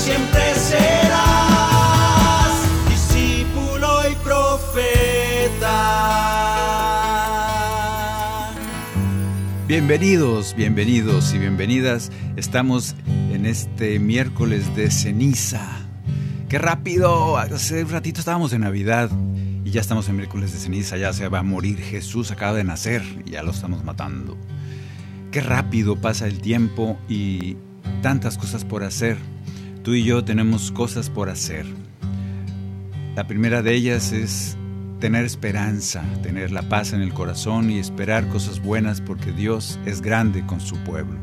siempre serás discípulo y profeta. Bienvenidos, bienvenidos y bienvenidas. Estamos en este miércoles de ceniza. ¡Qué rápido! Hace un ratito estábamos en Navidad y ya estamos en miércoles de ceniza. Ya se va a morir Jesús, acaba de nacer y ya lo estamos matando. ¡Qué rápido pasa el tiempo y tantas cosas por hacer! Tú y yo tenemos cosas por hacer. La primera de ellas es tener esperanza, tener la paz en el corazón y esperar cosas buenas porque Dios es grande con su pueblo.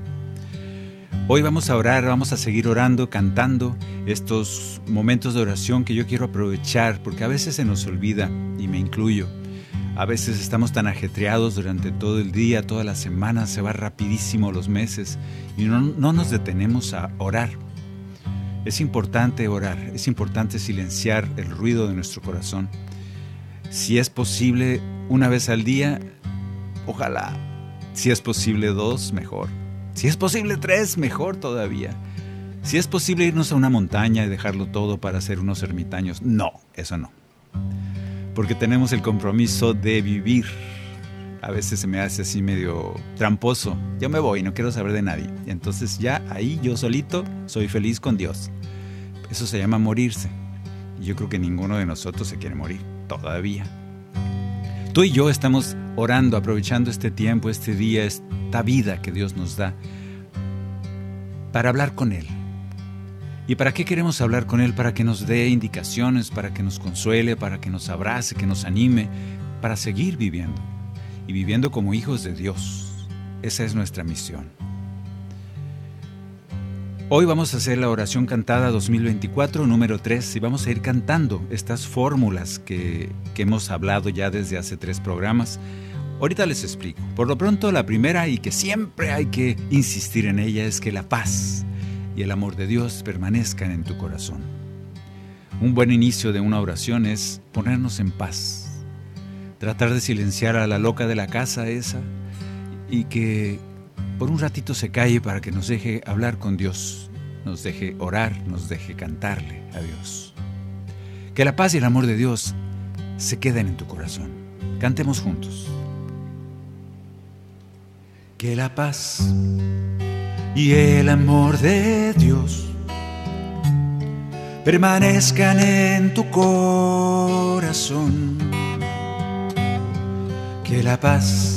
Hoy vamos a orar, vamos a seguir orando, cantando estos momentos de oración que yo quiero aprovechar porque a veces se nos olvida y me incluyo. A veces estamos tan ajetreados durante todo el día, toda la semana, se va rapidísimo los meses y no, no nos detenemos a orar. Es importante orar, es importante silenciar el ruido de nuestro corazón. Si es posible una vez al día, ojalá. Si es posible dos, mejor. Si es posible tres, mejor todavía. Si es posible irnos a una montaña y dejarlo todo para hacer unos ermitaños, no, eso no. Porque tenemos el compromiso de vivir. A veces se me hace así medio tramposo. Yo me voy, no quiero saber de nadie. Entonces ya ahí yo solito soy feliz con Dios. Eso se llama morirse. Y yo creo que ninguno de nosotros se quiere morir todavía. Tú y yo estamos orando, aprovechando este tiempo, este día, esta vida que Dios nos da, para hablar con Él. ¿Y para qué queremos hablar con Él? Para que nos dé indicaciones, para que nos consuele, para que nos abrace, que nos anime, para seguir viviendo. Y viviendo como hijos de Dios. Esa es nuestra misión. Hoy vamos a hacer la oración cantada 2024, número 3, y vamos a ir cantando estas fórmulas que, que, hemos hablado ya desde hace tres programas. Ahorita les explico. Por lo pronto, la primera y que siempre hay que insistir en ella es que la paz y el amor de Dios permanezcan en tu corazón. Un buen inicio de una oración es ponernos en paz, tratar de silenciar a la loca de la casa esa y que por un ratito se calle para que nos deje hablar con Dios, nos deje orar, nos deje cantarle a Dios. Que la paz y el amor de Dios se queden en tu corazón. Cantemos juntos. Que la paz y el amor de Dios permanezcan en tu corazón. Que la paz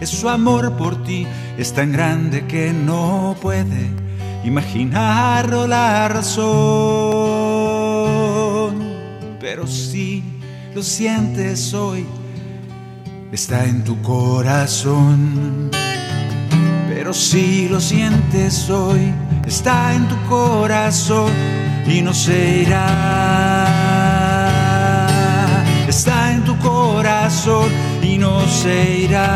es su amor por ti, es tan grande que no puede imaginarlo la razón. Pero si lo sientes hoy, está en tu corazón. Pero si lo sientes hoy, está en tu corazón y no se irá. Está en tu corazón y no se irá.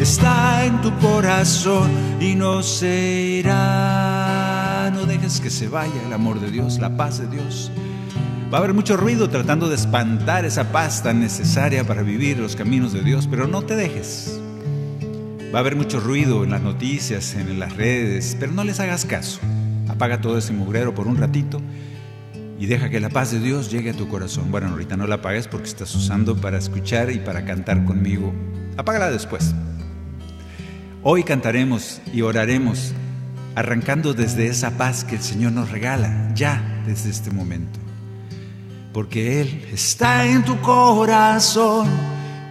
Está en tu corazón y no se irá. No dejes que se vaya el amor de Dios, la paz de Dios. Va a haber mucho ruido tratando de espantar esa paz tan necesaria para vivir los caminos de Dios, pero no te dejes. Va a haber mucho ruido en las noticias, en las redes, pero no les hagas caso. Apaga todo ese mugrero por un ratito y deja que la paz de Dios llegue a tu corazón. Bueno, ahorita no la apagues porque estás usando para escuchar y para cantar conmigo. Apágala después. Hoy cantaremos y oraremos arrancando desde esa paz que el Señor nos regala ya desde este momento. Porque Él está en tu corazón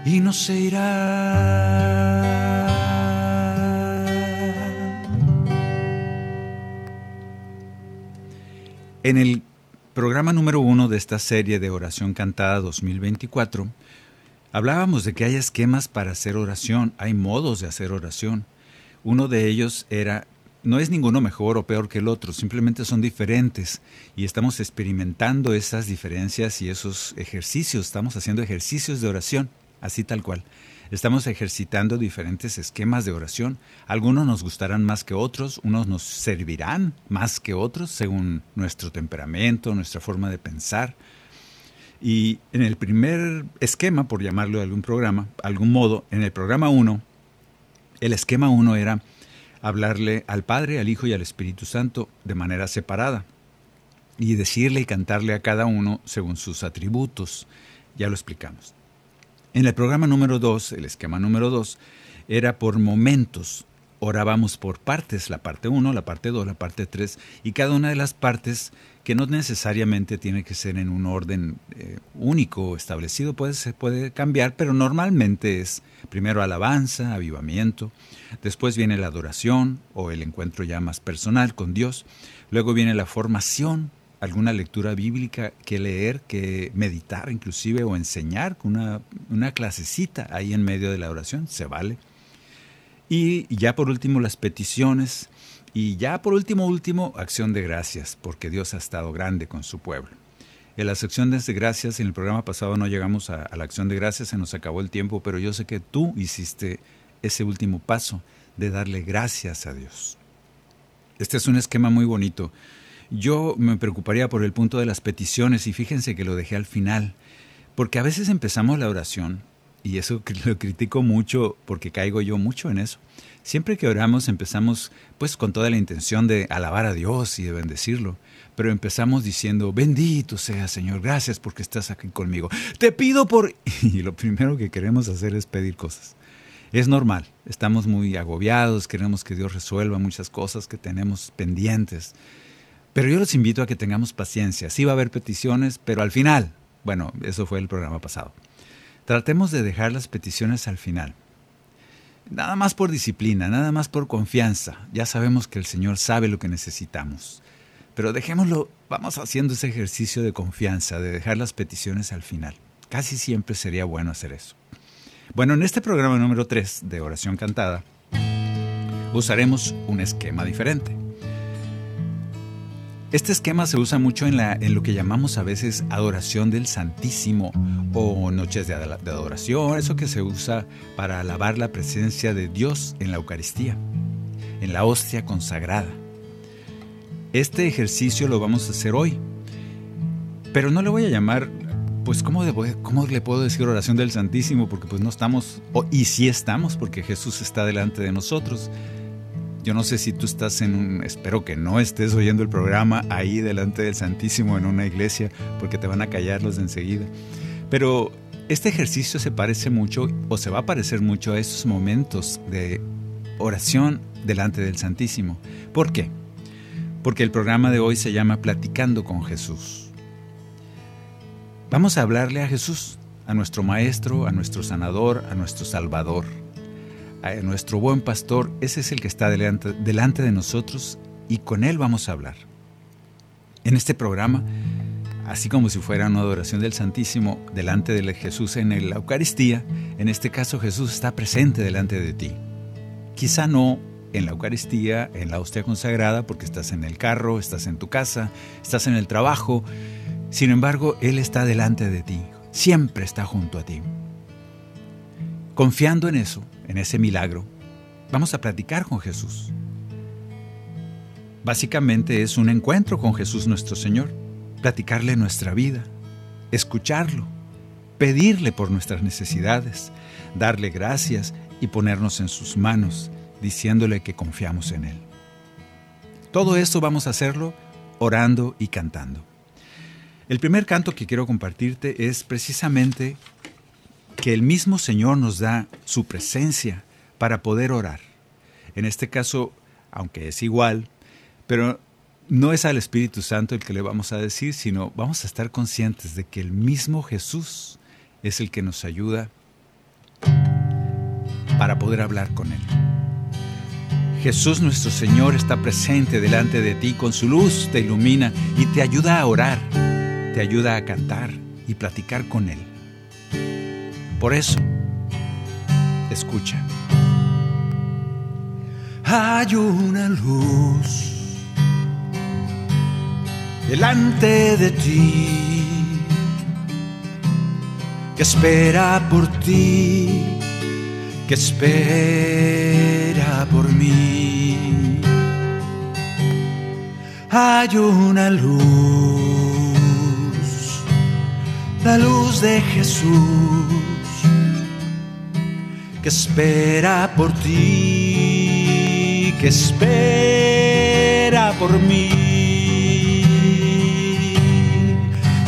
y no se irá. En el programa número uno de esta serie de Oración Cantada 2024, hablábamos de que hay esquemas para hacer oración, hay modos de hacer oración. Uno de ellos era no es ninguno mejor o peor que el otro, simplemente son diferentes y estamos experimentando esas diferencias y esos ejercicios, estamos haciendo ejercicios de oración, así tal cual. Estamos ejercitando diferentes esquemas de oración. Algunos nos gustarán más que otros, unos nos servirán más que otros según nuestro temperamento, nuestra forma de pensar. Y en el primer esquema, por llamarlo de algún programa, algún modo, en el programa 1, el esquema 1 era hablarle al Padre, al Hijo y al Espíritu Santo de manera separada y decirle y cantarle a cada uno según sus atributos. Ya lo explicamos. En el programa número 2, el esquema número 2, era por momentos. Orábamos por partes, la parte 1, la parte 2, la parte 3, y cada una de las partes que no necesariamente tiene que ser en un orden eh, único establecido, puede, se puede cambiar, pero normalmente es primero alabanza, avivamiento, después viene la adoración o el encuentro ya más personal con Dios, luego viene la formación, alguna lectura bíblica que leer, que meditar inclusive o enseñar, una, una clasecita ahí en medio de la oración, se vale. Y ya por último las peticiones, y ya por último, último, acción de gracias, porque Dios ha estado grande con su pueblo. En las acciones de gracias, en el programa pasado no llegamos a, la acción de gracias, se nos acabó el tiempo, pero yo sé que tú hiciste ese último paso de darle gracias a Dios. Este es un esquema muy bonito. Yo me preocuparía por el punto de las peticiones y fíjense que lo dejé al final, porque a veces empezamos la oración, y eso lo critico mucho porque caigo yo mucho en eso. Siempre que oramos empezamos pues con toda la intención de alabar a Dios y de bendecirlo, pero empezamos diciendo, bendito sea Señor, gracias porque estás aquí conmigo. Te pido por... Y lo primero que queremos hacer es pedir cosas. Es normal, estamos muy agobiados, queremos que Dios resuelva muchas cosas que tenemos pendientes. Pero yo los invito a que tengamos paciencia. Sí va a haber peticiones, pero al final, bueno, eso fue el programa pasado. Tratemos de dejar las peticiones al final. Nada más por disciplina, nada más por confianza. Ya sabemos que el Señor sabe lo que necesitamos. Pero dejémoslo, vamos haciendo ese ejercicio de confianza, de dejar las peticiones al final. Casi siempre sería bueno hacer eso. Bueno, en este programa número 3 de oración cantada, usaremos un esquema diferente. Este esquema se usa mucho en, lo que llamamos a veces adoración del Santísimo o noches de, de, adoración, eso que se usa para alabar la presencia de Dios en la Eucaristía, en la hostia consagrada. Este ejercicio lo vamos a hacer hoy, pero no le voy a llamar, pues, ¿cómo, cómo le puedo decir oración del Santísimo? Porque pues no estamos, y sí estamos, porque Jesús está delante de nosotros yo no sé si tú estás en un, espero que no estés oyendo el programa ahí delante del Santísimo en una iglesia, porque te van a callar los de enseguida. Pero este ejercicio se parece mucho, o se va a parecer mucho a esos momentos de oración delante del Santísimo. ¿Por qué? Porque el programa de hoy se llama Platicando con Jesús. Vamos a hablarle a Jesús, a nuestro Maestro, a nuestro Sanador, a nuestro Salvador nuestro buen pastor, ese es el que está delante, delante de nosotros y con él vamos a hablar. En este programa, así como si fuera una adoración del Santísimo delante de Jesús en la Eucaristía, en este caso Jesús está presente delante de ti. Quizá no en la Eucaristía, en la hostia consagrada, porque estás en el carro, estás en tu casa, estás en el trabajo. Sin embargo, Él está delante de ti, siempre está junto a ti. Confiando en eso, en ese milagro, vamos a platicar con Jesús. Básicamente es un encuentro con Jesús nuestro Señor, platicarle nuestra vida, escucharlo, pedirle por nuestras necesidades, darle gracias y ponernos en sus manos, diciéndole que confiamos en Él. Todo esto vamos a hacerlo orando y cantando. El primer canto que quiero compartirte es precisamente que el mismo Señor nos da su presencia para poder orar. En este caso, aunque es igual, pero no es al Espíritu Santo el que le vamos a decir, sino vamos a estar conscientes de que el mismo Jesús es el que nos ayuda para poder hablar con Él. Jesús nuestro Señor está presente delante de ti, con su luz te ilumina y te ayuda a orar, te ayuda a cantar y platicar con Él. Por eso, escucha. Hay una luz delante de ti que espera por ti, que espera por mí. Hay una luz, la luz de Jesús, que espera por ti, que espera por mí.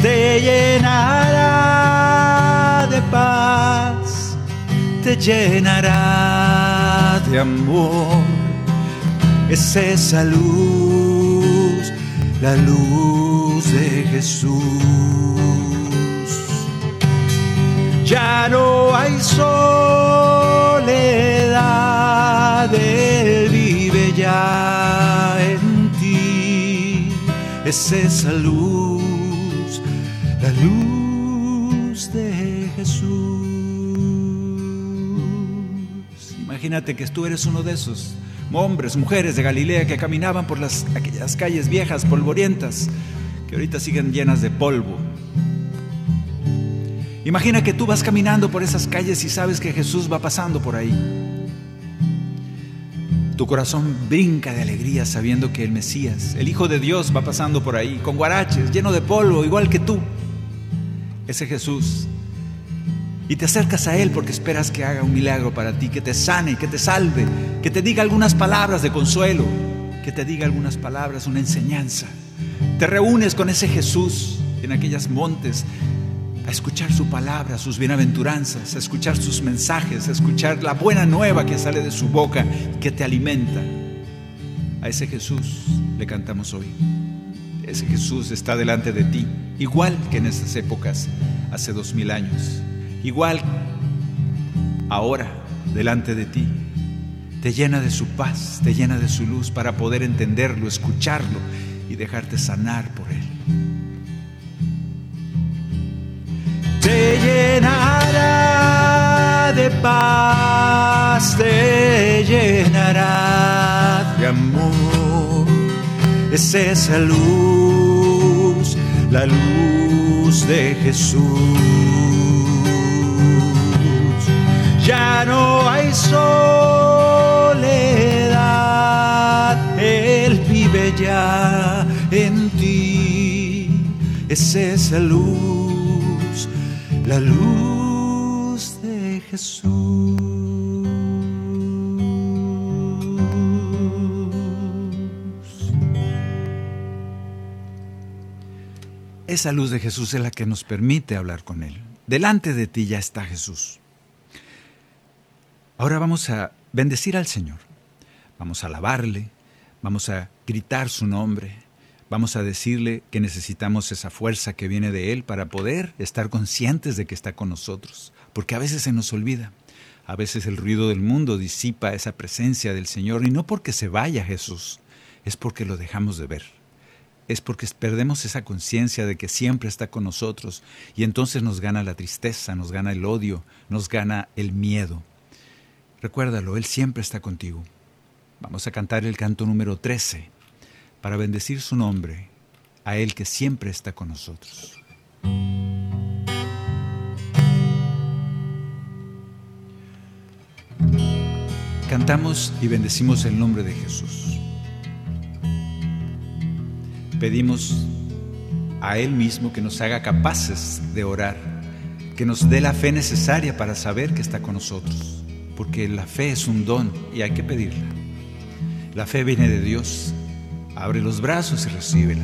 Te llenará de paz, te llenará de amor. Es esa luz, la luz de Jesús. Ya no hay soledad, Él vive ya en ti. Es esa luz, la luz de Jesús. Imagínate que tú eres uno de esos hombres, mujeres de Galilea que caminaban por las, aquellas calles viejas, polvorientas, que ahorita siguen llenas de polvo. Imagina que tú vas caminando por esas calles y sabes que Jesús va pasando por ahí. Tu corazón brinca de alegría sabiendo que el Mesías, el Hijo de Dios, va pasando por ahí, con guaraches, lleno de polvo, igual que tú. Ese Jesús y te acercas a Él porque esperas que haga un milagro para ti, que te sane, que te salve, que te diga algunas palabras de consuelo, que te diga algunas palabras, una enseñanza. Te reúnes con ese Jesús en aquellas montes a escuchar su palabra, sus bienaventuranzas, a escuchar sus mensajes, a escuchar la buena nueva que sale de su boca que te alimenta. A ese Jesús le cantamos hoy. Ese Jesús está delante de ti, igual que en esas épocas, hace dos mil años igual ahora delante de ti. Te llena de su paz, te llena de su luz para poder entenderlo, escucharlo y dejarte sanar por él. Te llenará de paz, te llenará de amor. Es esa luz, la luz de Jesús ya no hay soledad, Él vive ya en ti. Es esa luz, la luz de Jesús. Esa luz de Jesús es la que nos permite hablar con Él. Delante de ti ya está Jesús. Ahora vamos a bendecir al Señor. Vamos a alabarle, vamos a gritar su nombre, vamos a decirle que necesitamos esa fuerza que viene de Él para poder estar conscientes de que está con nosotros, porque a veces se nos olvida. A veces el ruido del mundo disipa esa presencia del Señor y no porque se vaya Jesús, es porque lo dejamos de ver. Es porque perdemos esa conciencia de que siempre está con nosotros y entonces nos gana la tristeza, nos gana el odio, nos gana el miedo. Recuérdalo, Él siempre está contigo. Vamos a cantar el canto número 13 para bendecir su nombre, a Él que siempre está con nosotros. Cantamos y bendecimos el nombre de Jesús. Pedimos a Él mismo que nos haga capaces de orar, que nos dé la fe necesaria para saber que está con nosotros porque la fe es un don y hay que pedirla. La fe viene de Dios. Abre los brazos y recíbela.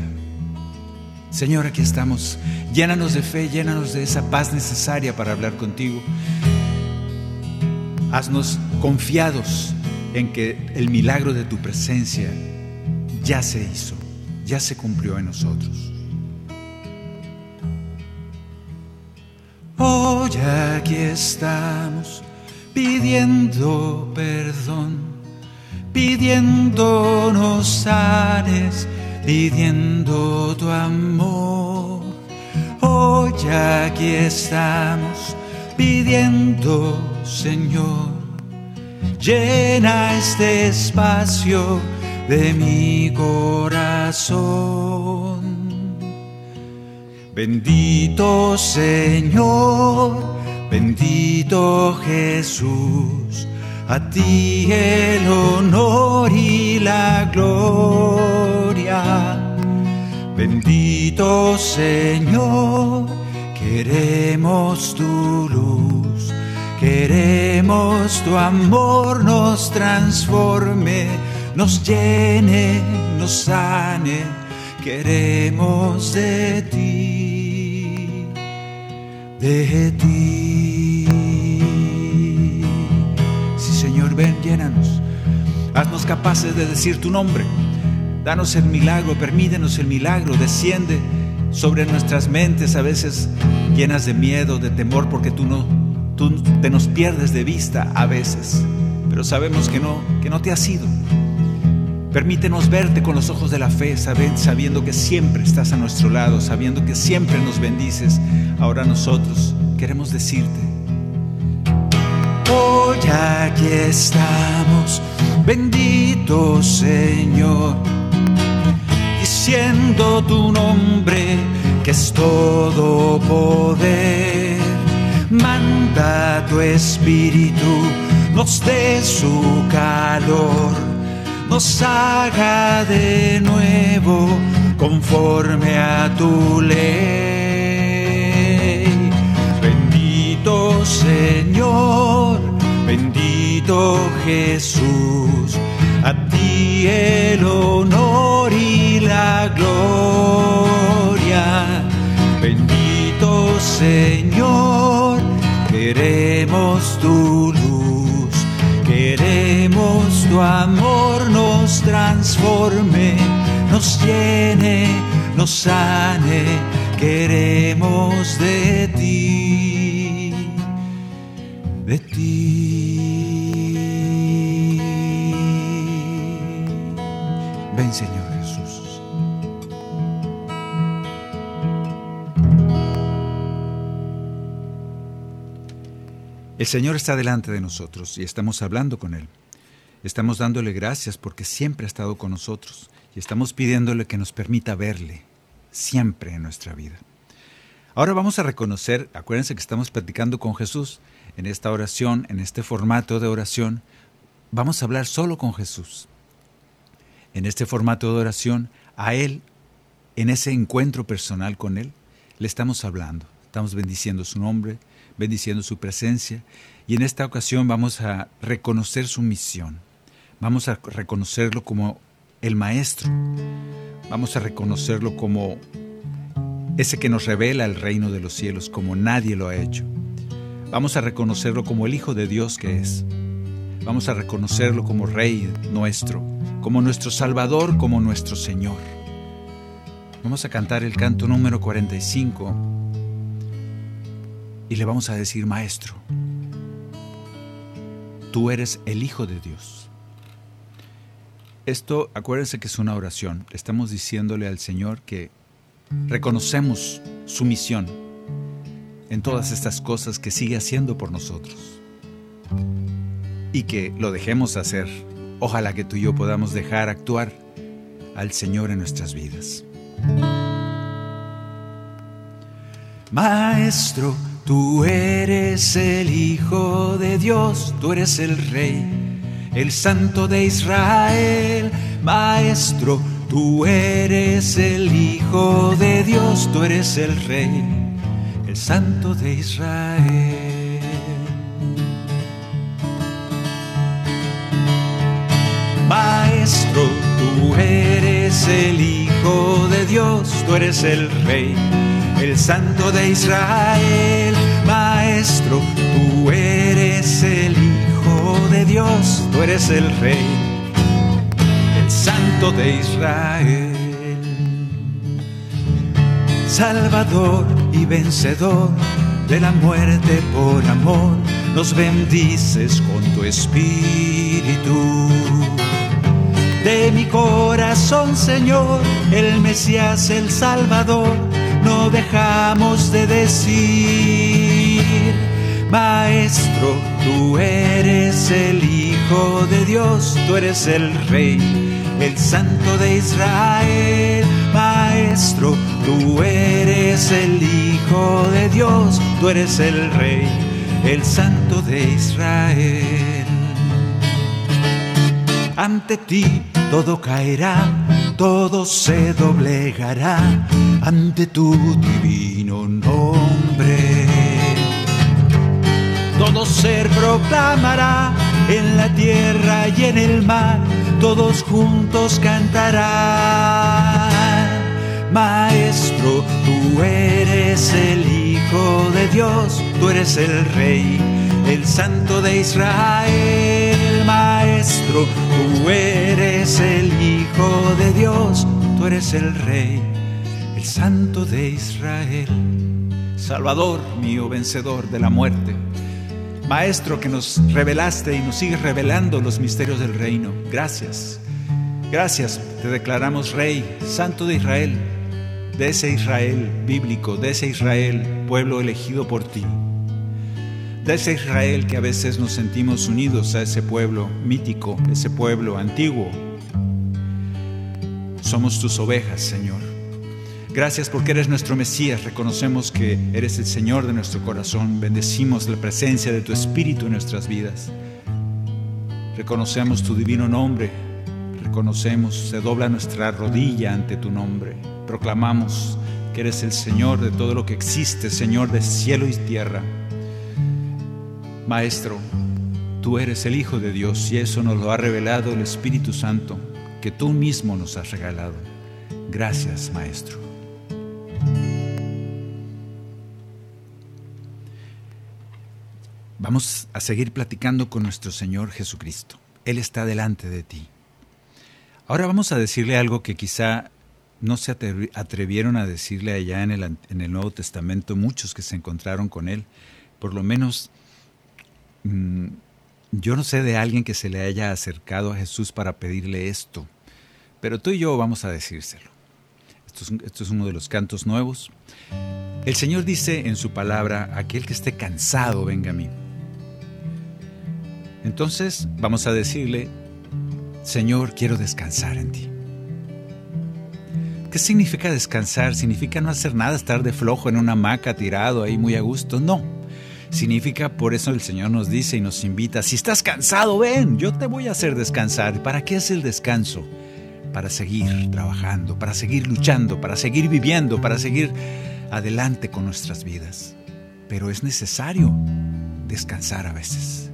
Señor, aquí estamos. Llénanos de fe, llénanos de esa paz necesaria para hablar contigo. Haznos confiados en que el milagro de tu presencia ya se hizo, ya se cumplió en nosotros. Hoy aquí estamos pidiendo perdón, pidiéndonos sanes, pidiendo tu amor. Hoy aquí estamos pidiendo, Señor, llena este espacio de mi corazón. Bendito Señor, bendito Jesús, a ti el honor y la gloria. Bendito Señor, queremos tu luz, queremos tu amor nos transforme, nos llene, nos sane, queremos de ti de ti. Ven, llénanos. Haznos capaces de decir tu nombre. Danos el milagro, permítenos el milagro, desciende sobre nuestras mentes a veces llenas de miedo, de temor, porque tú no, tú te nos pierdes de vista a veces, pero sabemos que no, que no te has ido. Permítenos verte con los ojos de la fe, sabiendo que siempre estás a nuestro lado, sabiendo que siempre nos bendices. Ahora nosotros queremos decirte, hoy aquí estamos, bendito Señor, diciendo tu nombre que es todo poder. Manda tu espíritu, nos dé su calor nos haga de nuevo conforme a tu ley. El honor y la gloria. Bendito Señor, queremos tu luz, queremos tu amor nos transforme, nos llene, nos sane, queremos de ti, El Señor está delante de nosotros y estamos hablando con Él. Estamos dándole gracias porque siempre ha estado con nosotros y estamos pidiéndole que nos permita verle siempre en nuestra vida. Ahora vamos a reconocer, acuérdense que estamos platicando con Jesús en esta oración, en este formato de oración, vamos a hablar solo con Jesús. En este formato de oración, a Él, en ese encuentro personal con Él, le estamos hablando, estamos bendiciendo su nombre, bendiciendo su presencia y en esta ocasión vamos a reconocer su misión. Vamos a reconocerlo como el Maestro. Vamos a reconocerlo como ese que nos revela el reino de los cielos como nadie lo ha hecho. Vamos a reconocerlo como el Hijo de Dios que es. Vamos a reconocerlo como Rey nuestro, como nuestro Salvador, como nuestro Señor. Vamos a cantar el canto número 45 y le vamos a decir, Maestro, tú eres el Hijo de Dios. Esto, acuérdense que es una oración. Estamos diciéndole al Señor que reconocemos su misión en todas estas cosas que sigue haciendo por nosotros. Y que lo dejemos hacer. Ojalá que tú y yo podamos dejar actuar al Señor en nuestras vidas. Maestro, tú eres el Hijo de Dios, tú eres el Rey el Santo de Israel, Maestro, tú eres el Hijo de Dios, tú eres el Rey, el Santo de Israel. Maestro, tú eres el Hijo de Dios, tú eres el Rey, el Santo de Israel. Maestro, tú eres el Hijo de Dios, tú eres el Rey, el Santo de Israel. Salvador y vencedor de la muerte por amor, nos bendices con tu espíritu. De mi corazón, Señor, el Mesías, el Salvador, no dejamos de decir, Maestro, tú eres el Hijo de Dios, tú eres el Rey, el Santo de Israel. Maestro, tú eres el Hijo de Dios, tú eres el Rey, el Santo de Israel. Ante ti todo caerá, todo se doblegará ante tu divino nombre. Todo ser proclamará en la tierra y en el mar, todos juntos cantarán. Maestro, tú eres el Hijo de Dios, tú eres el Rey, el Santo de Israel. Maestro, tú eres el Hijo de Dios, tú eres el Rey, el Santo de Israel. Salvador mío, vencedor de la muerte. Maestro que nos revelaste y nos sigues revelando los misterios del reino. Gracias. Gracias, te declaramos Rey, Santo de Israel, de ese Israel bíblico, de ese Israel, pueblo elegido por ti. De ese Israel que a veces nos sentimos unidos a ese pueblo mítico, ese pueblo antiguo. Somos tus ovejas, Señor. Gracias porque eres nuestro Mesías. Reconocemos que eres el Señor de nuestro corazón. Bendecimos la presencia de tu Espíritu en nuestras vidas. Reconocemos tu divino nombre. Reconocemos, se dobla nuestra rodilla ante tu nombre. Proclamamos que eres el Señor de todo lo que existe, Señor de cielo y tierra. Maestro, tú eres el Hijo de Dios y eso nos lo ha revelado el Espíritu Santo que tú mismo nos has regalado. Gracias, Maestro. Vamos a seguir platicando con nuestro Señor Jesucristo. Él está delante de ti. Ahora vamos a decirle algo que quizá no se atrevieron a decirle allá en el, en el Nuevo Testamento muchos que se encontraron con Él. Por lo menos mm, yo no sé de alguien que se le haya acercado a Jesús para pedirle esto, pero tú y yo vamos a decírselo. Esto es, esto es uno de los cantos nuevos. El Señor dice en su palabra, aquel que esté cansado, venga a mí. Entonces vamos a decirle, Señor, quiero descansar en ti. ¿Qué significa descansar? ¿Significa no hacer nada, estar de flojo en una hamaca tirado ahí muy a gusto? No. Significa, por eso el Señor nos dice y nos invita, si estás cansado, ven, yo te voy a hacer descansar. ¿Para qué es el descanso? Para seguir trabajando, para seguir luchando, para seguir viviendo, para seguir adelante con nuestras vidas. Pero es necesario descansar a veces.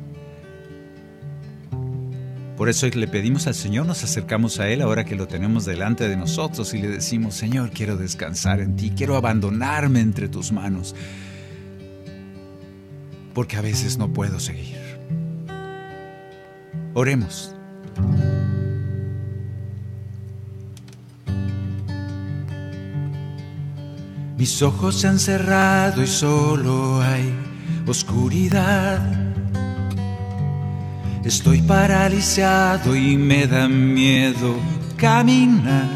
Por eso le pedimos al Señor, nos acercamos a Él ahora que lo tenemos delante de nosotros y le decimos, Señor, quiero descansar en ti, quiero abandonarme entre tus manos, porque a veces no puedo seguir. Oremos. Mis ojos se han cerrado y solo hay oscuridad. Estoy paralizado y me da miedo caminar.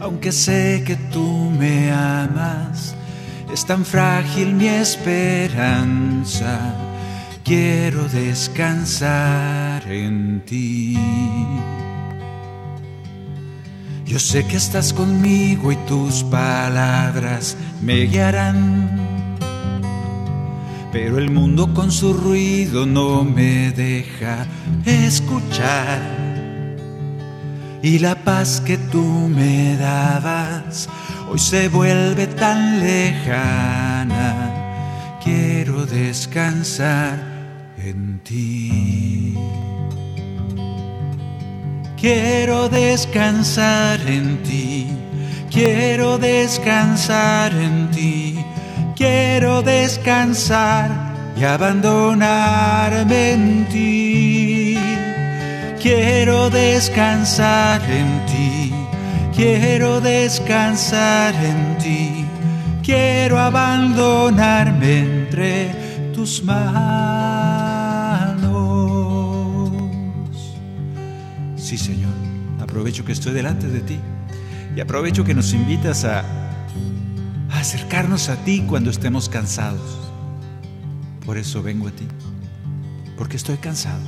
Aunque sé que tú me amas, es tan frágil mi esperanza. Quiero descansar en ti. Yo sé que estás conmigo y tus palabras me guiarán. Pero el mundo con su ruido no me deja escuchar. Y la paz que tú me dabas hoy se vuelve tan lejana. Quiero descansar en ti. Quiero descansar en ti, quiero descansar en ti, quiero descansar y abandonarme en ti. Quiero descansar en ti, quiero descansar en ti, quiero abandonarme entre tus manos. Sí, Señor, aprovecho que estoy delante de ti y aprovecho que nos invitas a, acercarnos a ti cuando estemos cansados. Por eso vengo a ti, porque estoy cansado.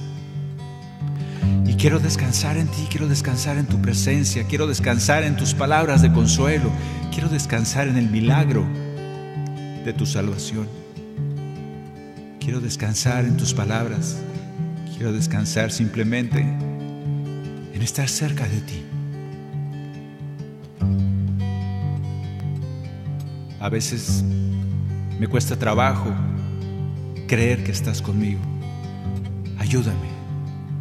Y quiero descansar en ti, quiero descansar en tu presencia, quiero descansar en tus palabras de consuelo, quiero descansar en el milagro de tu salvación. Quiero descansar en tus palabras, quiero descansar simplemente en estar cerca de ti. A veces me cuesta trabajo creer que estás conmigo. Ayúdame,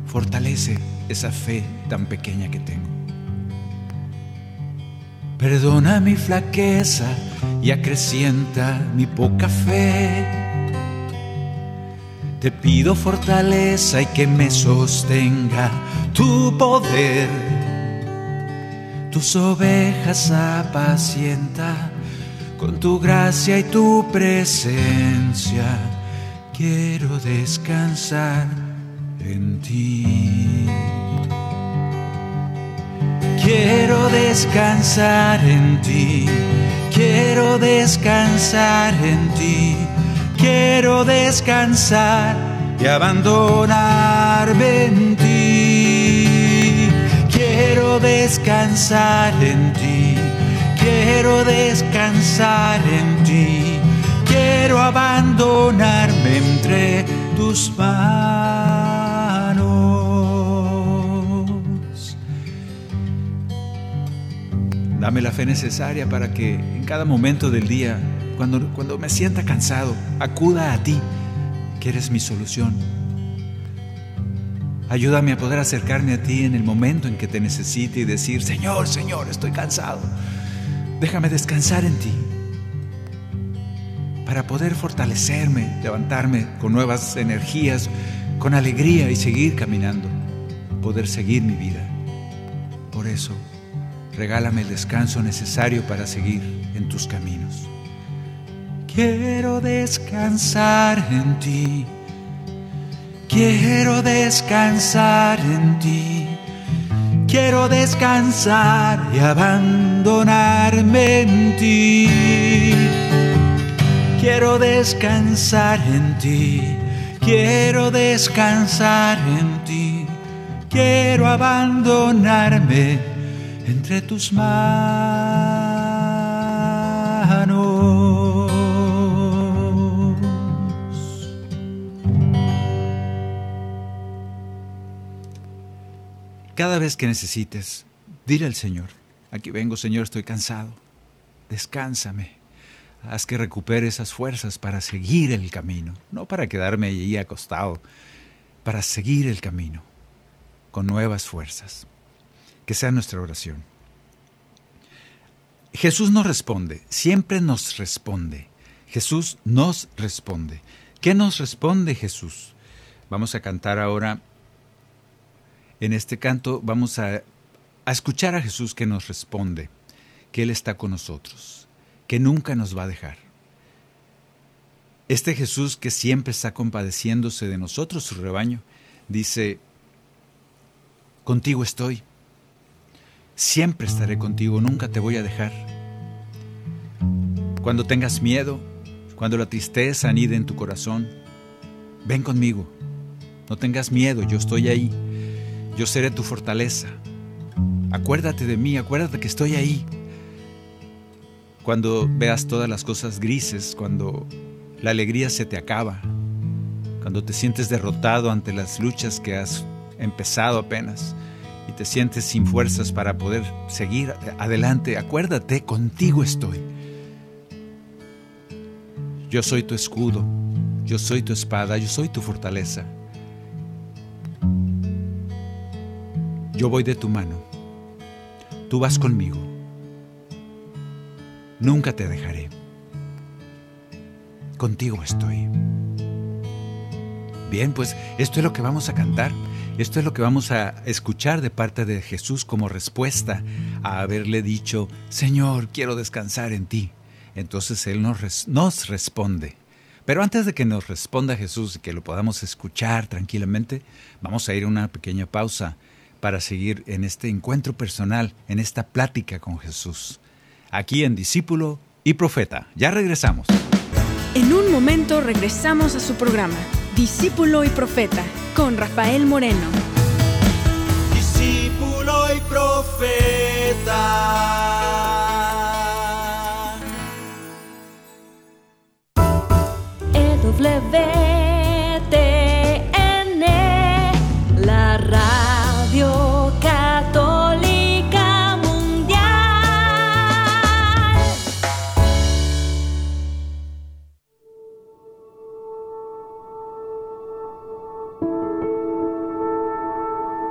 fortalece esa fe tan pequeña que tengo. Perdona mi flaqueza y acrecienta mi poca fe. Te pido fortaleza y que me sostenga tu poder. Tus ovejas apacienta con tu gracia y tu presencia quiero descansar en ti. Quiero descansar en ti, quiero descansar en ti, quiero descansar y abandonarme en ti. Quiero descansar en ti, quiero descansar en ti quiero abandonarme entre tus manos. Dame la fe necesaria para que en cada momento del día, cuando, cuando me sienta cansado, acuda a ti, que eres mi solución. Ayúdame a poder acercarme a ti en el momento en que te necesite y decir, Señor, Señor, estoy cansado. Déjame descansar en ti para poder fortalecerme, levantarme con nuevas energías, con alegría y seguir caminando, poder seguir mi vida. Por eso, regálame el descanso necesario para seguir en tus caminos. Quiero descansar en ti, quiero descansar en ti, quiero descansar y abandonarme en ti Quiero descansar en ti, quiero descansar en ti, quiero abandonarme entre tus manos. Cada vez que necesites, dile al Señor, aquí vengo Señor, estoy cansado, descánsame haz que recupere esas fuerzas para seguir el camino, no para quedarme allí acostado, para seguir el camino con nuevas fuerzas. Que sea nuestra oración. Jesús nos responde, siempre nos responde. Jesús nos responde. ¿Qué nos responde Jesús? Vamos a cantar ahora, en este canto vamos a, escuchar a Jesús que nos responde, que Él está con nosotros que nunca nos va a dejar. Este Jesús que siempre está compadeciéndose de nosotros, su rebaño, dice, contigo estoy, siempre estaré contigo, nunca te voy a dejar. Cuando tengas miedo, cuando la tristeza anide en tu corazón, ven conmigo, no tengas miedo, yo estoy ahí, yo seré tu fortaleza. Acuérdate de mí, acuérdate que estoy ahí cuando veas todas las cosas grises, cuando la alegría se te acaba, cuando te sientes derrotado ante las luchas que has empezado apenas y te sientes sin fuerzas para poder seguir adelante, acuérdate, contigo estoy. Yo soy tu escudo, yo soy tu espada, yo soy tu fortaleza. Yo voy de tu mano, tú vas conmigo nunca te dejaré. Contigo estoy. Bien, pues esto es lo que vamos a cantar. Esto es lo que vamos a escuchar de parte de Jesús como respuesta a haberle dicho, Señor, quiero descansar en ti. Entonces Él nos, responde. Pero antes de que nos responda Jesús y que lo podamos escuchar tranquilamente, vamos a ir a una pequeña pausa para seguir en este encuentro personal, en esta plática con Jesús. Aquí en Discípulo y Profeta. Ya regresamos. En un momento regresamos a su programa, Discípulo y Profeta, con Rafael Moreno. Discípulo y Profeta. WTN,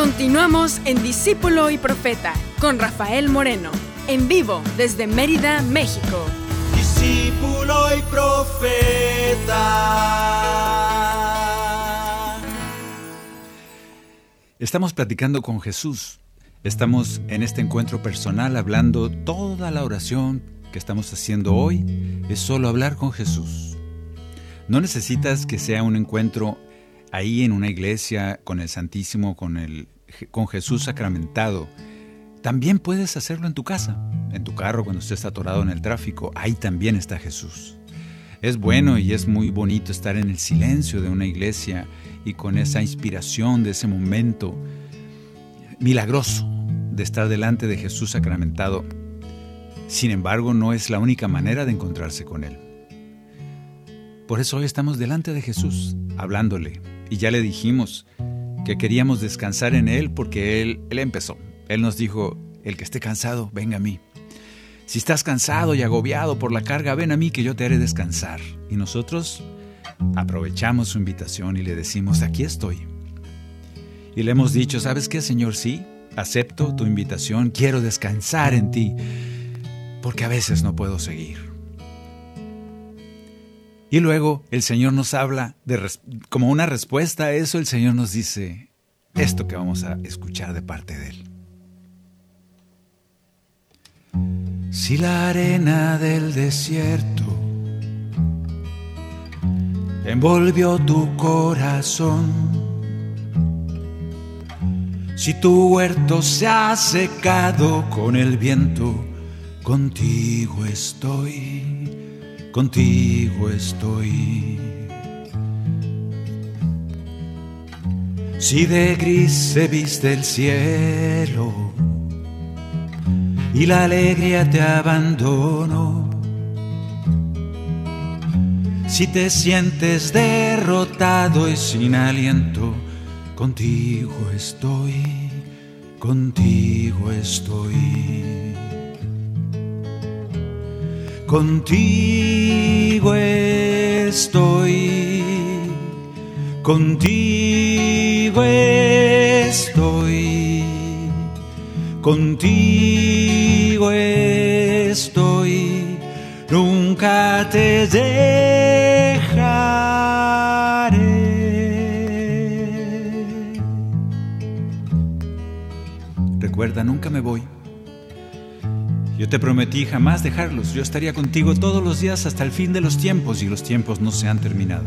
Continuamos en Discípulo y Profeta con Rafael Moreno, en vivo desde Mérida, México. Discípulo y Profeta. Estamos platicando con Jesús. Estamos en este encuentro personal hablando toda la oración que estamos haciendo hoy es solo hablar con Jesús. No necesitas que sea un encuentro ahí en una iglesia con el Santísimo, con, el, con Jesús sacramentado. También puedes hacerlo en tu casa, en tu carro cuando estés atorado en el tráfico. Ahí también está Jesús. Es bueno y es muy bonito estar en el silencio de una iglesia y con esa inspiración de ese momento milagroso de estar delante de Jesús sacramentado. Sin embargo, no es la única manera de encontrarse con Él. Por eso hoy estamos delante de Jesús, hablándole. Y ya le dijimos que queríamos descansar en Él porque Él, Él empezó. Él nos dijo, el que esté cansado, venga a mí. Si estás cansado y agobiado por la carga, ven a mí que yo te haré descansar. Y nosotros aprovechamos su invitación y le decimos, aquí estoy. Y le hemos dicho, ¿sabes qué, Señor? Sí, acepto tu invitación, quiero descansar en ti, porque a veces no puedo seguir. Y luego el Señor nos habla de como una respuesta a eso, el Señor nos dice esto que vamos a escuchar de parte de Él. Si la arena del desierto envolvió tu corazón, si tu huerto se ha secado con el viento, contigo estoy, contigo estoy. Si de gris se viste el cielo y la alegría te abandono, si te sientes derrotado y sin aliento, contigo estoy, contigo estoy. Contigo estoy, contigo estoy, contigo estoy, nunca te dejaré. Recuerda, nunca me voy. Yo te prometí jamás dejarlos. Yo estaría contigo todos los días hasta el fin de los tiempos y los tiempos no se han terminado.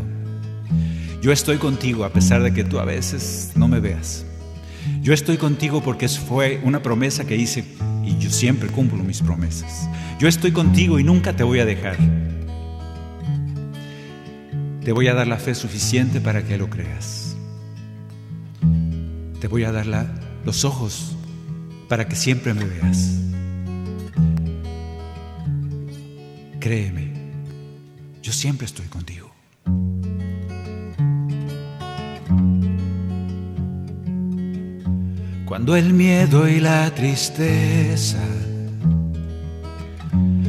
Yo estoy contigo a pesar de que tú a veces no me veas. Yo estoy contigo porque fue una promesa que hice y yo siempre cumplo mis promesas. Yo estoy contigo y nunca te voy a dejar. Te voy a dar la fe suficiente para que lo creas. Te voy a dar los ojos para que siempre me veas. Créeme, yo siempre estoy contigo. Cuando el miedo y la tristeza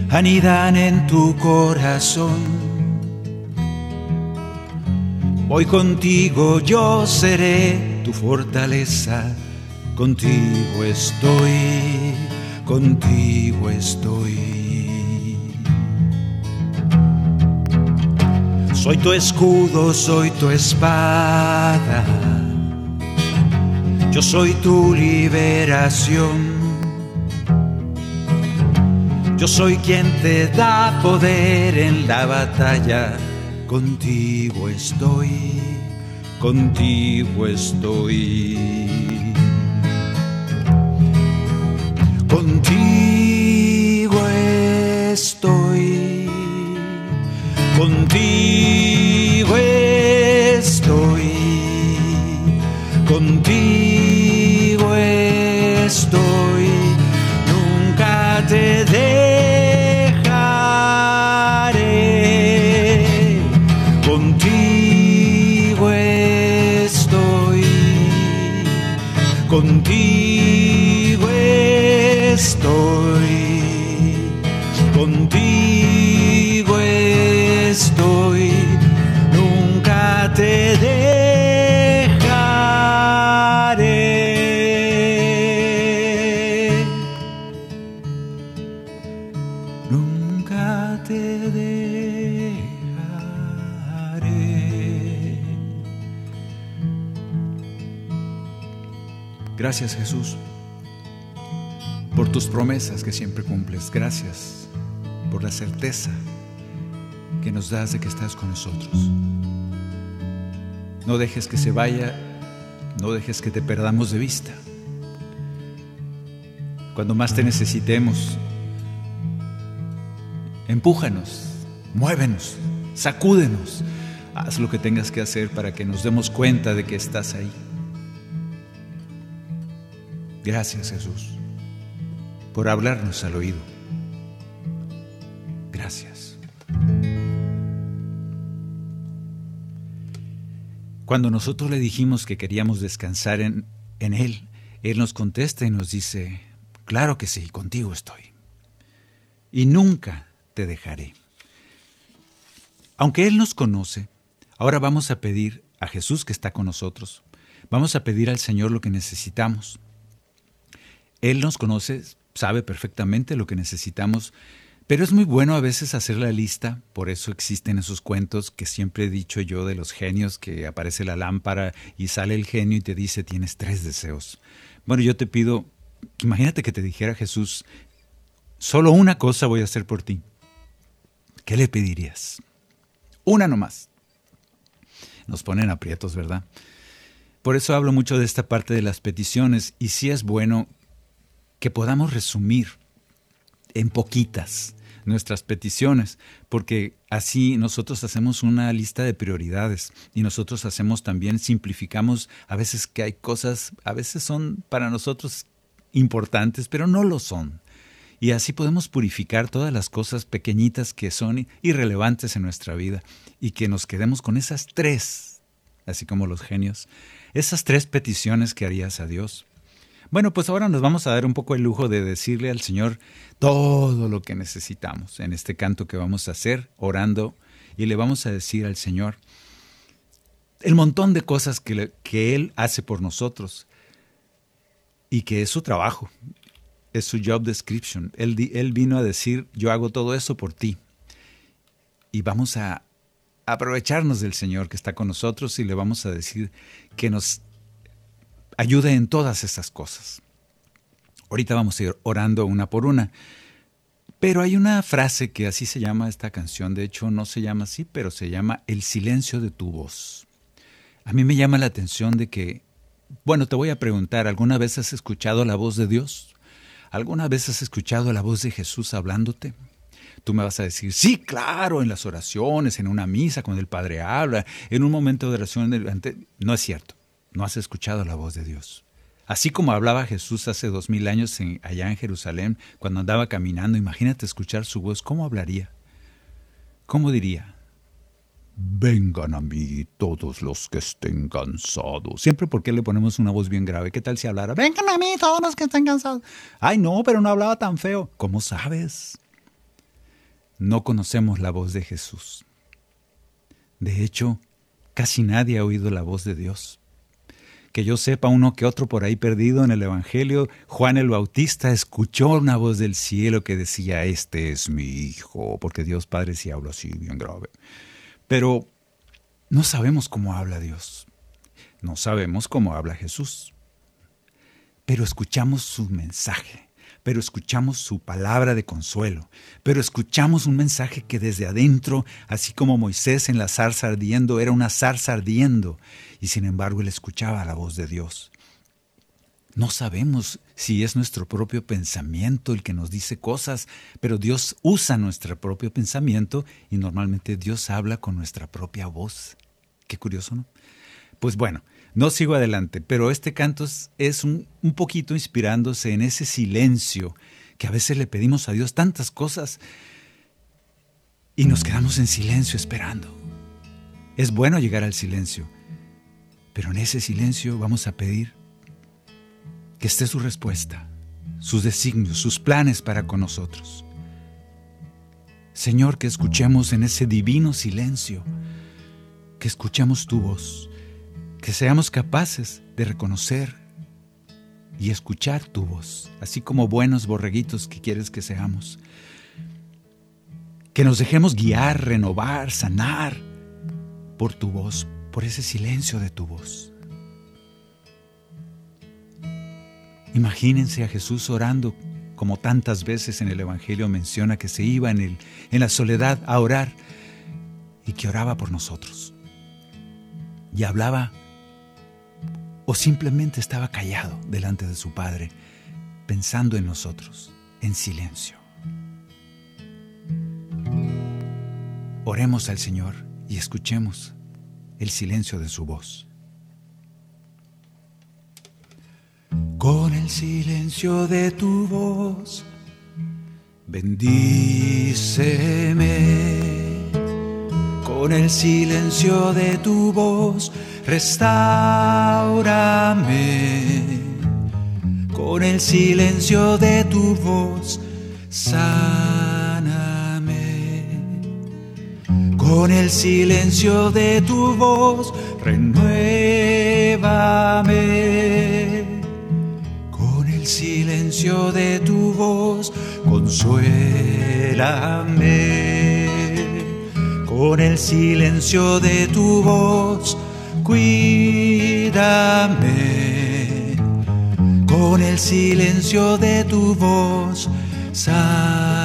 anidan en tu corazón, voy contigo, yo seré tu fortaleza. Contigo estoy, contigo estoy. Soy tu escudo, soy tu espada. Yo soy tu liberación. Yo soy quien te da poder en la batalla. Contigo estoy, contigo estoy. Contigo estoy. Contigo estoy, contigo Gracias Jesús por tus promesas que siempre cumples. Gracias por la certeza que nos das de que estás con nosotros. No dejes que se vaya, no dejes que te perdamos de vista. Cuando más te necesitemos, empújanos, muévenos, sacúdenos. Haz lo que tengas que hacer para que nos demos cuenta de que estás ahí. Gracias Jesús por hablarnos al oído. Gracias. Cuando nosotros le dijimos que queríamos descansar en, en Él, Él nos contesta y nos dice, claro que sí, contigo estoy. Y nunca te dejaré. Aunque Él nos conoce, ahora vamos a pedir a Jesús que está con nosotros, vamos a pedir al Señor lo que necesitamos. Él nos conoce, sabe perfectamente lo que necesitamos, pero es muy bueno a veces hacer la lista, por eso existen esos cuentos que siempre he dicho yo de los genios, que aparece la lámpara y sale el genio y te dice tienes tres deseos. Bueno, yo te pido, imagínate que te dijera Jesús, solo una cosa voy a hacer por ti. ¿Qué le pedirías? Una nomás. Nos ponen aprietos, ¿verdad? Por eso hablo mucho de esta parte de las peticiones y sí es bueno que podamos resumir en poquitas nuestras peticiones, porque así nosotros hacemos una lista de prioridades y nosotros hacemos también, simplificamos a veces que hay cosas, a veces son para nosotros importantes, pero no lo son. Y así podemos purificar todas las cosas pequeñitas que son irrelevantes en nuestra vida y que nos quedemos con esas tres, así como los genios, esas tres peticiones que harías a Dios. Bueno, pues ahora nos vamos a dar un poco el lujo de decirle al Señor todo lo que necesitamos en este canto que vamos a hacer orando y le vamos a decir al Señor el montón de cosas que, que Él hace por nosotros y que es su trabajo, es su job description. Él, él vino a decir, yo hago todo eso por ti. Y vamos a aprovecharnos del Señor que está con nosotros y le vamos a decir que nos ayude en todas estas cosas. Ahorita vamos a ir orando una por una. Pero hay una frase que así se llama esta canción, de hecho no se llama así, pero se llama El silencio de tu voz. A mí me llama la atención de que, bueno, te voy a preguntar, ¿alguna vez has escuchado la voz de Dios? ¿Alguna vez has escuchado la voz de Jesús hablándote? Tú me vas a decir, sí, claro, en las oraciones, en una misa, cuando el Padre habla, en un momento de oración. No es cierto, no has escuchado la voz de Dios. Así como hablaba Jesús hace dos mil años allá en Jerusalén, cuando andaba caminando, imagínate escuchar su voz, ¿cómo hablaría? ¿Cómo diría? Vengan a mí todos los que estén cansados. Siempre porque le ponemos una voz bien grave. ¿Qué tal si hablara? Vengan a mí todos los que estén cansados. Ay, no, pero no hablaba tan feo. ¿Cómo sabes? No conocemos la voz de Jesús. De hecho, casi nadie ha oído la voz de Dios. Que yo sepa uno que otro por ahí perdido en el Evangelio, Juan el Bautista escuchó una voz del cielo que decía, este es mi hijo, porque Dios Padre sí habla así, bien grave. Pero no sabemos cómo habla Dios. No sabemos cómo habla Jesús. Pero escuchamos su mensaje, pero escuchamos su palabra de consuelo, pero escuchamos un mensaje que desde adentro, así como Moisés en la zarza ardiendo, era una zarza ardiendo, y sin embargo él escuchaba la voz de Dios. No sabemos si es nuestro propio pensamiento el que nos dice cosas, pero Dios usa nuestro propio pensamiento y normalmente Dios habla con nuestra propia voz. Qué curioso, ¿no? Pues bueno, no sigo adelante, pero este canto es un, un poquito inspirándose en ese silencio que a veces le pedimos a Dios tantas cosas y nos quedamos en silencio esperando. Es bueno llegar al silencio, pero en ese silencio vamos a pedir que esté su respuesta, sus designios, sus planes para con nosotros. Señor, que escuchemos en ese divino silencio, que escuchemos tu voz, que seamos capaces de reconocer y escuchar tu voz, así como buenos borreguitos que quieres que seamos. Que nos dejemos guiar, renovar, sanar por tu voz, por ese silencio de tu voz. Imagínense a Jesús orando, como tantas veces en el Evangelio menciona que se iba en, el, en la soledad a orar y que oraba por nosotros. Y hablaba o simplemente estaba callado delante de su Padre, pensando en nosotros, en silencio. Oremos al Señor y escuchemos el silencio de su voz. con el silencio de tu voz. Bendíceme con el silencio de tu voz, restaurame con el silencio de tu voz, sáname con el silencio de tu voz, renuévame silencio de tu voz, consuélame. Con el silencio de tu voz, cuídame. Con el silencio de tu voz, sálvame.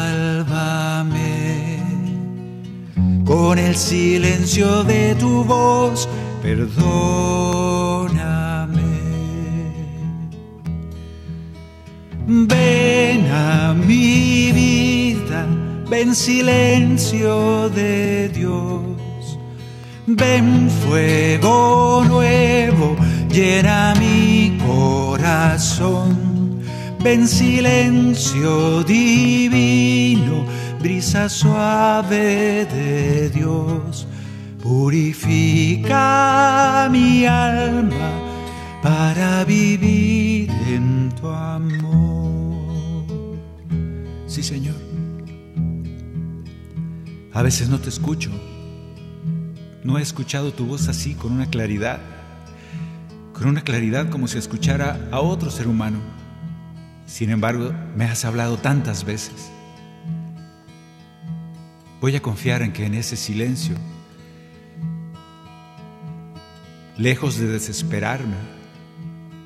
Con el silencio de tu voz, perdóname. Ven a mi vida, ven silencio de Dios. Ven fuego nuevo, llena mi corazón. ven silencio divino, brisa suave de Dios, purifica mi alma para vivir en tu amor. Sí, Señor. A veces no te escucho. No he escuchado tu voz así, con una claridad, con una claridad como si escuchara a otro ser humano. Sin embargo, me has hablado tantas veces. Voy a confiar en que en ese silencio, lejos de desesperarme,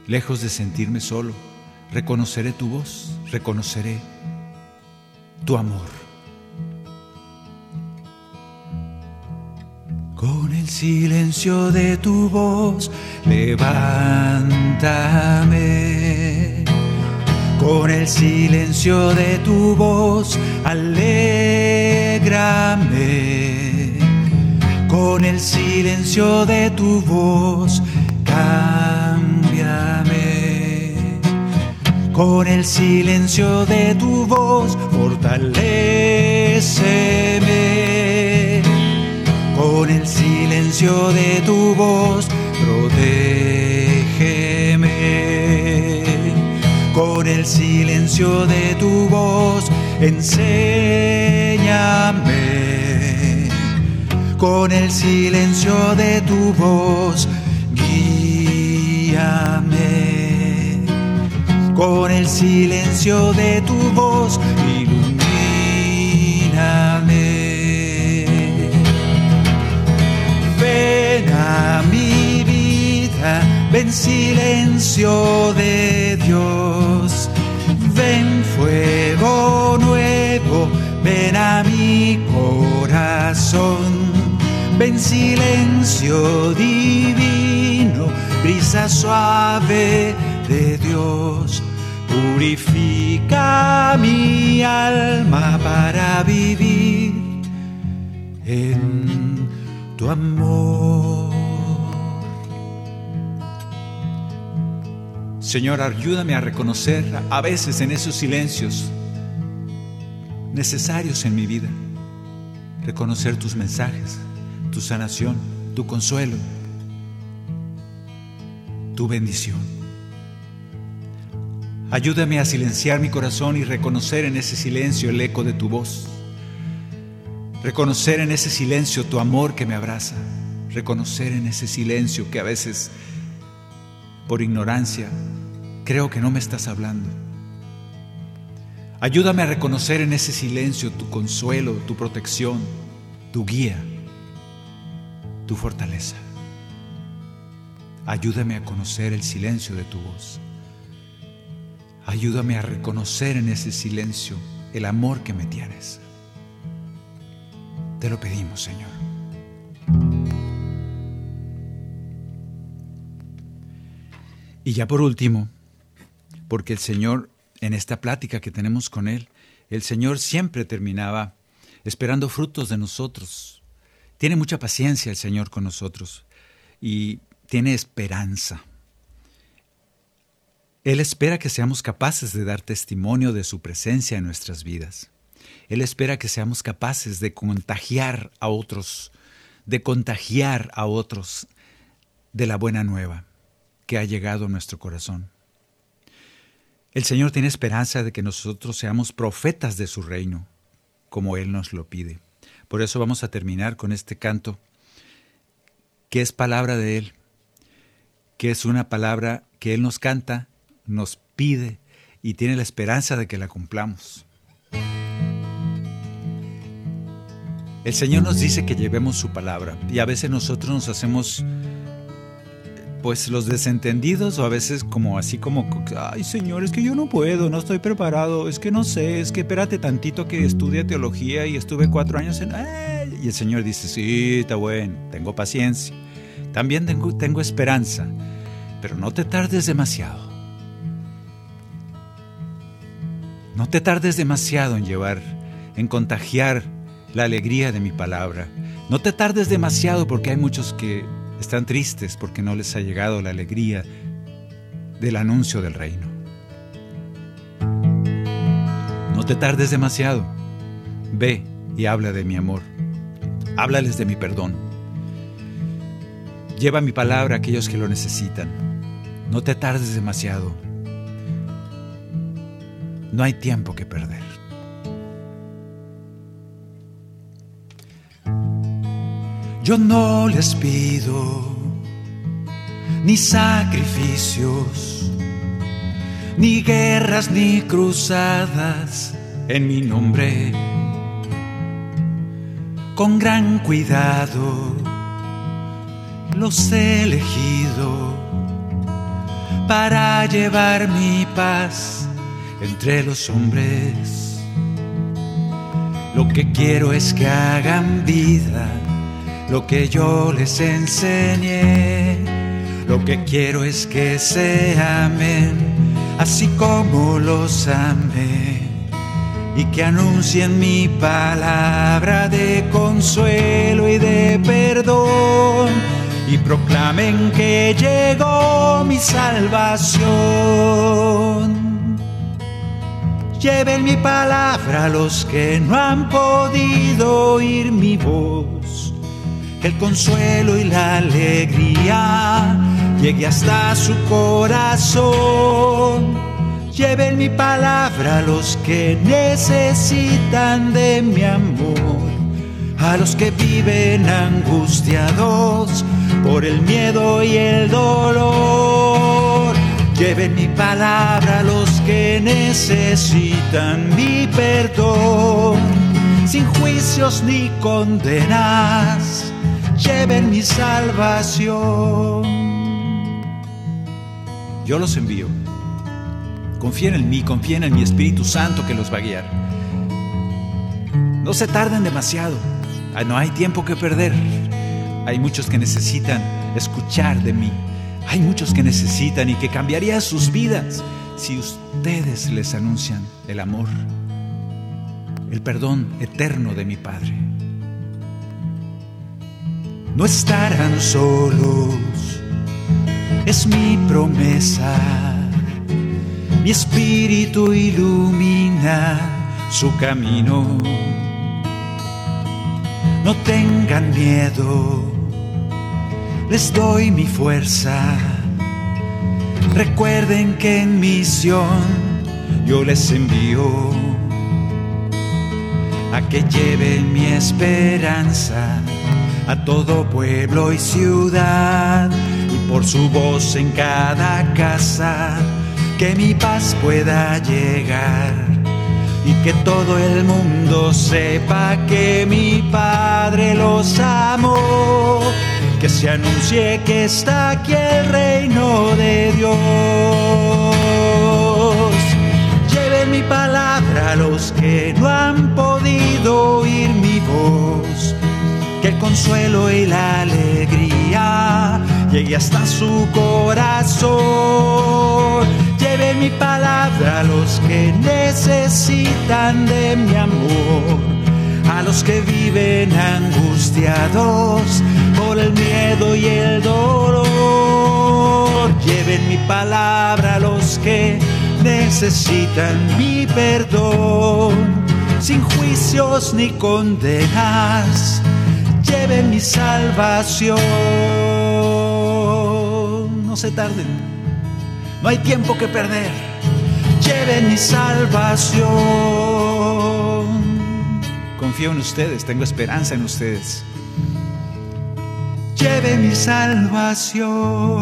lejos de sentirme solo, reconoceré tu voz, reconoceré tu amor. Con el silencio de tu voz, levántame. Con el silencio de tu voz, alégrame. Con el silencio de tu voz, cámbiame. Con el silencio de tu voz, fortaleceme con el silencio de tu voz, protégeme. Con el silencio de tu voz, enséñame. Con el silencio de tu voz, guíame. Con el silencio de tu voz, mi vida, ven silencio de Dios, ven fuego ven a mi corazón, ven silencio divino, brisa suave de Dios. Purifica mi alma para vivir en tu amor. Señor, ayúdame a reconocer a veces en esos silencios necesarios en mi vida, reconocer tus mensajes, tu sanación, tu consuelo, tu bendición. Ayúdame a silenciar mi corazón y reconocer en ese silencio el eco de tu voz. Reconocer en ese silencio tu amor que me abraza. Reconocer en ese silencio que a veces, por ignorancia, creo que no me estás hablando. Ayúdame a reconocer en ese silencio tu consuelo, tu protección, tu guía, tu fortaleza. Ayúdame a conocer el silencio de tu voz. Ayúdame a reconocer en ese silencio el amor que me tienes. Te lo pedimos, Señor. Y ya por último, porque el Señor, en esta plática que tenemos con Él, el Señor siempre terminaba esperando frutos de nosotros. Tiene mucha paciencia el Señor con nosotros y tiene esperanza. Él espera que seamos capaces de dar testimonio de su presencia en nuestras vidas. Él espera que seamos capaces de contagiar a otros, de contagiar a otros de la buena nueva que ha llegado a nuestro corazón. El Señor tiene esperanza de que nosotros seamos profetas de su reino, como Él nos lo pide. Por eso vamos a terminar con este canto, que es palabra de Él, que es una palabra que Él nos canta, nos pide y tiene la esperanza de que la cumplamos. El Señor nos dice que llevemos su palabra y a veces nosotros nos hacemos pues los desentendidos o a veces como así como, ay Señor, es que yo no puedo, no estoy preparado, es que no sé, es que espérate tantito que estudie teología y estuve cuatro años en... Y el Señor dice, sí, está bueno, tengo paciencia, también tengo, tengo esperanza, pero no te tardes demasiado. No te tardes demasiado en llevar, en contagiar la alegría de mi palabra. No te tardes demasiado porque hay muchos que están tristes porque no les ha llegado la alegría del anuncio del reino. No te tardes demasiado. Ve y habla de mi amor. Háblales de mi perdón. Lleva mi palabra a aquellos que lo necesitan. No te tardes demasiado. No hay tiempo que perder. Yo no les pido ni sacrificios, ni guerras, ni cruzadas en mi nombre. Con gran cuidado los he elegido para llevar mi paz entre los hombres. Lo que quiero es que hagan vida lo que yo les enseñé. Lo que quiero es que se amen así como los amé y que anuncien mi palabra de consuelo y de perdón y proclamen que llegó mi salvación. Lleven mi palabra a los que no han podido oír mi voz, el consuelo y la alegría llegue hasta su corazón. Lleven mi palabra a los que necesitan de mi amor, a los que viven angustiados por el miedo y el dolor. Lleven mi palabra a los que necesitan mi perdón, sin juicios ni condenas. Lleven mi salvación. Yo los envío. Confíen en mí, confíen en mi Espíritu Santo que los va a guiar. No se tarden demasiado. Ah, No hay tiempo que perder. Hay muchos que necesitan escuchar de mí. Hay muchos que necesitan y que cambiaría sus vidas si ustedes les anuncian el amor, el perdón eterno de mi Padre. No estarán solos, es mi promesa. Mi espíritu ilumina su camino. No tengan miedo, les doy mi fuerza. Recuerden que en misión yo les envío a que lleven mi esperanza a todo pueblo y ciudad y por su voz en cada casa que mi paz pueda llegar y que todo el mundo sepa que mi Padre los amó, que se anuncie que está aquí el reino de Dios. Lleven mi palabra a los que no han podido oír mi voz, que el consuelo y la alegría llegue hasta su corazón. Lleven mi palabra a los que necesitan de mi amor, a los que viven angustiados por el miedo y el dolor. Lleven mi palabra a los que necesitan mi perdón, sin juicios ni condenas. Lleven mi salvación. No se tarden. No hay tiempo que perder. Lleven mi salvación. Confío en ustedes, tengo esperanza en ustedes. Lleven mi salvación.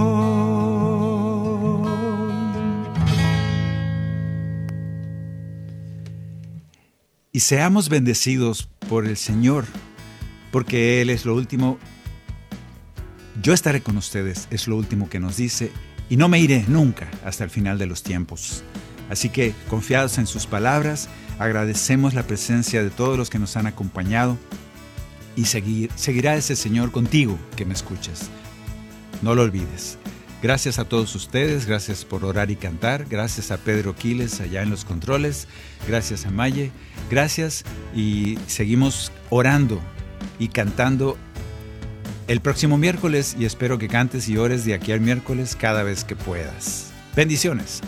Y seamos bendecidos por el Señor, porque Él es lo último. Yo estaré con ustedes, es lo último que nos dice y no me iré nunca hasta el final de los tiempos. Así que, confiados en sus palabras, agradecemos la presencia de todos los que nos han acompañado y seguir, seguirá ese Señor contigo que me escuchas. No lo olvides. Gracias a todos ustedes, gracias por orar y cantar, gracias a Pedro Quiles allá en los controles, gracias a Maye, gracias y seguimos orando y cantando el próximo miércoles y espero que cantes y ores de aquí al miércoles cada vez que puedas. Bendiciones.